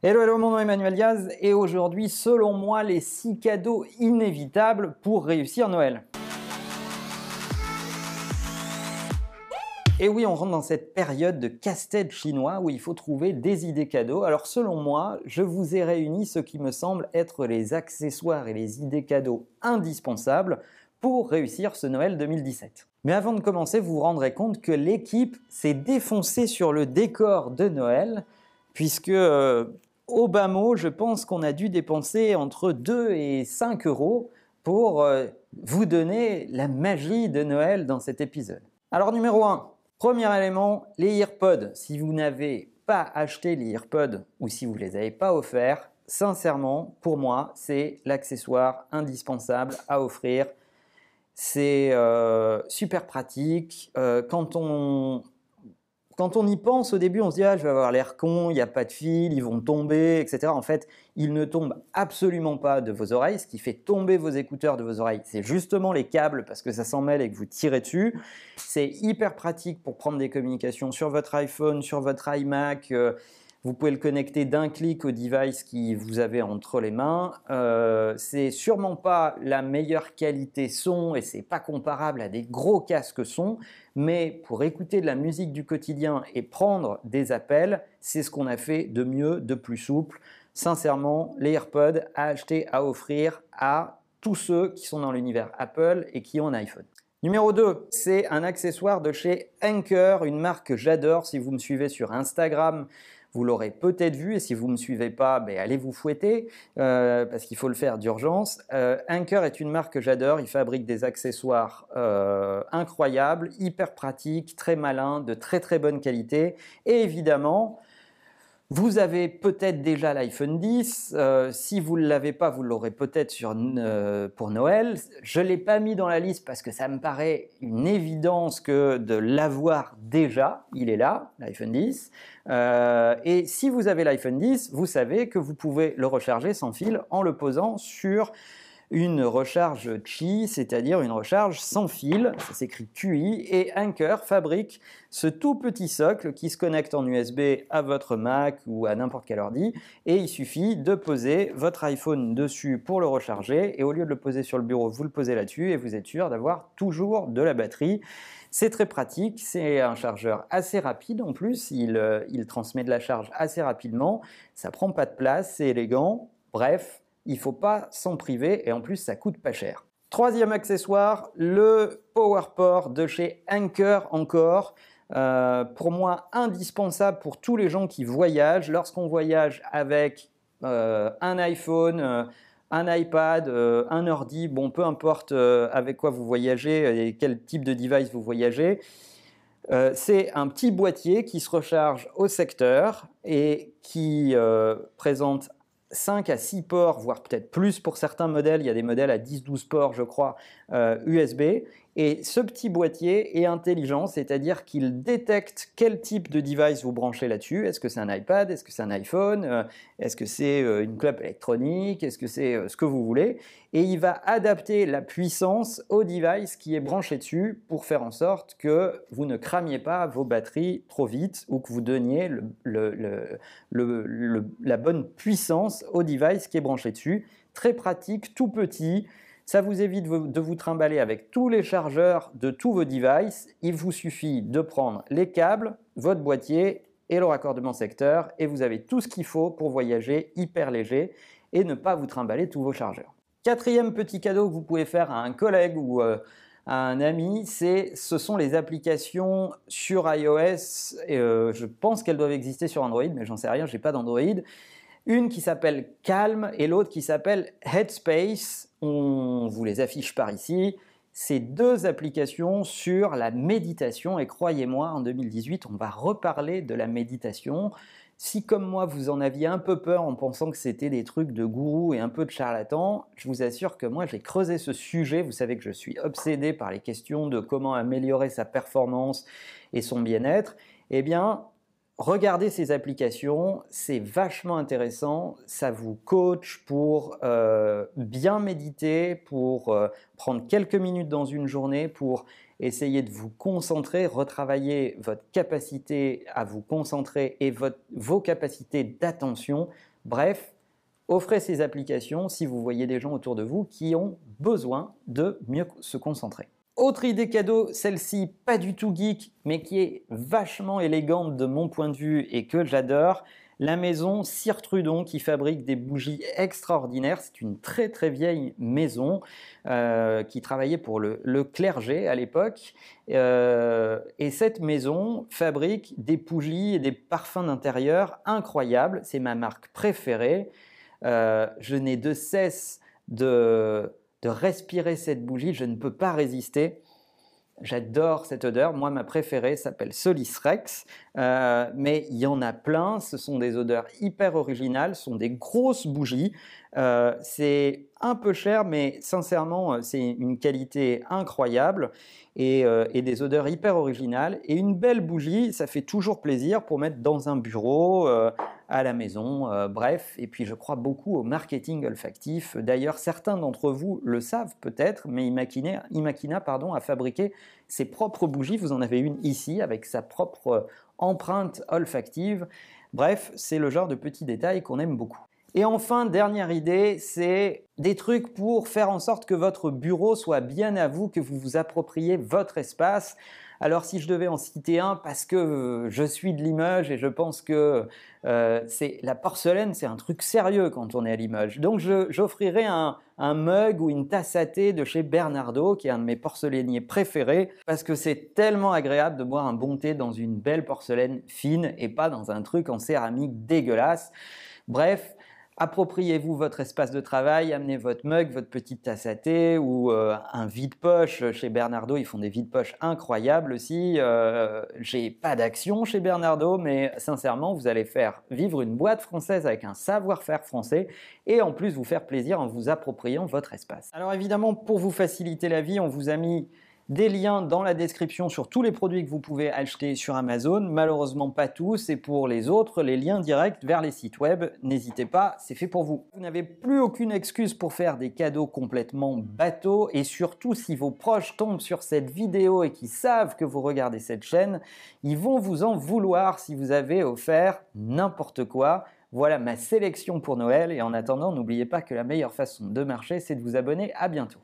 Hello, hello, mon nom est Emmanuel Diaz et aujourd'hui, selon moi, les 6 cadeaux inévitables pour réussir Noël. Et oui, on rentre dans cette période de casse-tête chinois où il faut trouver des idées cadeaux. Alors selon moi, je vous ai réuni ce qui me semble être les accessoires et les idées cadeaux indispensables pour réussir ce Noël 2017. Mais avant de commencer, vous vous rendrez compte que l'équipe s'est défoncée sur le décor de Noël, puisque euh, au bas mot, je pense qu'on a dû dépenser entre 2 et 5 euros pour euh, vous donner la magie de Noël dans cet épisode. Alors numéro 1, premier élément, les earpods. Si vous n'avez pas acheté les earpods ou si vous ne les avez pas offerts, sincèrement, pour moi, c'est l'accessoire indispensable à offrir. C'est euh, super pratique. Euh, quand on quand on y pense au début, on se dit ah, je vais avoir l'air con, il n'y a pas de fil, ils vont tomber, etc. En fait, ils ne tombent absolument pas de vos oreilles. Ce qui fait tomber vos écouteurs de vos oreilles, c'est justement les câbles parce que ça s'en mêle et que vous tirez dessus. C'est hyper pratique pour prendre des communications sur votre iPhone, sur votre iMac. Euh, vous pouvez le connecter d'un clic au device qui vous avez entre les mains. Euh, c'est sûrement pas la meilleure qualité son et c'est pas comparable à des gros casques son, mais pour écouter de la musique du quotidien et prendre des appels, c'est ce qu'on a fait de mieux, de plus souple. Sincèrement, les AirPods à acheter, à offrir à tous ceux qui sont dans l'univers Apple et qui ont un iPhone. Numéro 2, c'est un accessoire de chez Anker, une marque que j'adore. Si vous me suivez sur Instagram, vous l'aurez peut-être vu, et si vous ne me suivez pas, ben, allez vous fouetter, euh, parce qu'il faut le faire d'urgence. Euh, Anker est une marque que j'adore, il fabrique des accessoires euh, incroyables, hyper pratiques, très malins, de très très bonne qualité, et évidemment, vous avez peut-être déjà l'iPhone 10. Euh, si vous ne l'avez pas, vous l'aurez peut-être euh, pour Noël. Je ne l'ai pas mis dans la liste parce que ça me paraît une évidence que de l'avoir déjà. Il est là, l'iPhone 10. Euh, et si vous avez l'iPhone 10, vous savez que vous pouvez le recharger sans fil en le posant sur une recharge Qi, c'est-à-dire une recharge sans fil, ça s'écrit QI, et Anker fabrique ce tout petit socle qui se connecte en USB à votre Mac ou à n'importe quel ordi, et il suffit de poser votre iPhone dessus pour le recharger, et au lieu de le poser sur le bureau, vous le posez là-dessus, et vous êtes sûr d'avoir toujours de la batterie. C'est très pratique, c'est un chargeur assez rapide en plus, il, euh, transmet de la charge assez rapidement, ça prend pas de place, c'est élégant, bref, il faut pas s'en priver et en plus ça coûte pas cher. Troisième accessoire, le PowerPort de chez Anker encore. Euh, pour moi indispensable pour tous les gens qui voyagent. Lorsqu'on voyage avec euh, un iPhone, euh, un iPad, un ordi, bon peu importe avec quoi vous voyagez et quel type de device vous voyagez, c'est un petit boîtier qui se recharge au secteur et qui présente 5 à 6 ports, voire peut-être plus pour certains modèles. Il y a des modèles à 10-12 ports, je crois, USB. Euh, et ce petit boîtier est intelligent, c'est-à-dire qu'il détecte quel type de device vous branchez là-dessus. Est-ce que c'est un iPad? Est-ce que c'est un iPhone? Euh, Est-ce que c'est euh, une clope électronique? Est-ce que c'est ce que vous voulez? Et il va adapter la puissance au device qui est branché dessus pour faire en sorte que vous ne cramiez pas vos batteries trop vite ou que vous donniez la bonne puissance au device qui est branché dessus. Très pratique, tout petit. Ça vous évite de vous trimballer avec tous les chargeurs de tous vos devices. Il vous suffit de prendre les câbles, votre boîtier et le raccordement secteur et vous avez tout ce qu'il faut pour voyager hyper léger et ne pas vous trimballer tous vos chargeurs. Quatrième petit cadeau que vous pouvez faire à un collègue ou euh, à un ami, c'est ce sont les applications sur iOS. Euh, je pense qu'elles doivent exister sur Android, mais j'en sais rien, j'ai pas d'Android. Une qui s'appelle Calm et l'autre qui s'appelle Headspace. On vous les affiche par ici. Ces deux applications sur la méditation et croyez-moi, en 2018, on va reparler de la méditation. Si comme moi vous en aviez un peu peur en pensant que c'était des trucs de gourou et un peu de charlatan, je vous assure que moi j'ai creusé ce sujet. Vous savez que je suis obsédé par les questions de comment améliorer sa performance et son bien-être. Eh bien, Regardez ces applications, c'est vachement intéressant, ça vous coach pour euh, bien méditer, pour euh, prendre quelques minutes dans une journée, pour essayez de vous concentrer, retravailler votre capacité à vous concentrer et vos capacités d'attention. Bref, offrez ces applications si vous voyez des gens autour de vous qui ont besoin de mieux se concentrer. Autre idée cadeau, celle-ci pas du tout geek, mais qui est vachement élégante de mon point de vue et que j'adore. La maison Cire Trudon qui fabrique des bougies extraordinaires. C'est une très très vieille maison euh, qui travaillait pour le, clergé à l'époque. Euh, et cette maison fabrique des bougies et des parfums d'intérieur incroyables. C'est ma marque préférée. Euh, je n'ai de cesse de de respirer cette bougie, je ne peux pas résister. J'adore cette odeur. Moi, ma préférée s'appelle Solis Rex, euh, mais il y en a plein. Ce sont des odeurs hyper originales, ce sont des grosses bougies. Euh, c'est un peu cher, mais sincèrement, euh, c'est une qualité incroyable et, des odeurs hyper originales. Et une belle bougie, ça fait toujours plaisir pour mettre dans un bureau, à la maison, bref. Et puis, je crois beaucoup au marketing olfactif. D'ailleurs, certains d'entre vous le savent peut-être, mais Imakina, Imakina pardon, a fabriqué ses propres bougies. Vous en avez une ici avec sa propre empreinte olfactive. Bref, c'est le genre de petits détails qu'on aime beaucoup. Et enfin, dernière idée, c'est des trucs pour faire en sorte que votre bureau soit bien à vous, que vous vous appropriez votre espace. Alors si je devais en citer un, parce que euh, je suis de Limoges et je pense que euh, c'est la porcelaine, c'est un truc sérieux quand on est à Limoges. Donc j'offrirai un, un, mug ou une tasse à thé de chez Bernardo, qui est un de mes porcelainiers préférés, parce que c'est tellement agréable de boire un bon thé dans une belle porcelaine fine et pas dans un truc en céramique dégueulasse. Bref, Appropriez-vous votre espace de travail, amenez votre mug, votre petite tasse à thé ou euh, un vide-poche. Chez Bernardo, ils font des vide-poches incroyables aussi. Euh, j'ai pas d'action chez Bernardo, mais sincèrement, vous allez faire vivre une boîte française avec un savoir-faire français et en plus vous faire plaisir en vous appropriant votre espace. Alors évidemment, pour vous faciliter la vie, on vous a mis des liens dans la description sur tous les produits que vous pouvez acheter sur Amazon. Malheureusement pas tous et pour les autres, les liens directs vers les sites web. N'hésitez pas, c'est fait pour vous. Vous n'avez plus aucune excuse pour faire des cadeaux complètement bateaux et surtout si vos proches tombent sur cette vidéo et qui savent que vous regardez cette chaîne, ils vont vous en vouloir si vous avez offert n'importe quoi. Voilà ma sélection pour Noël et en attendant, n'oubliez pas que la meilleure façon de marcher, c'est de vous abonner. À bientôt.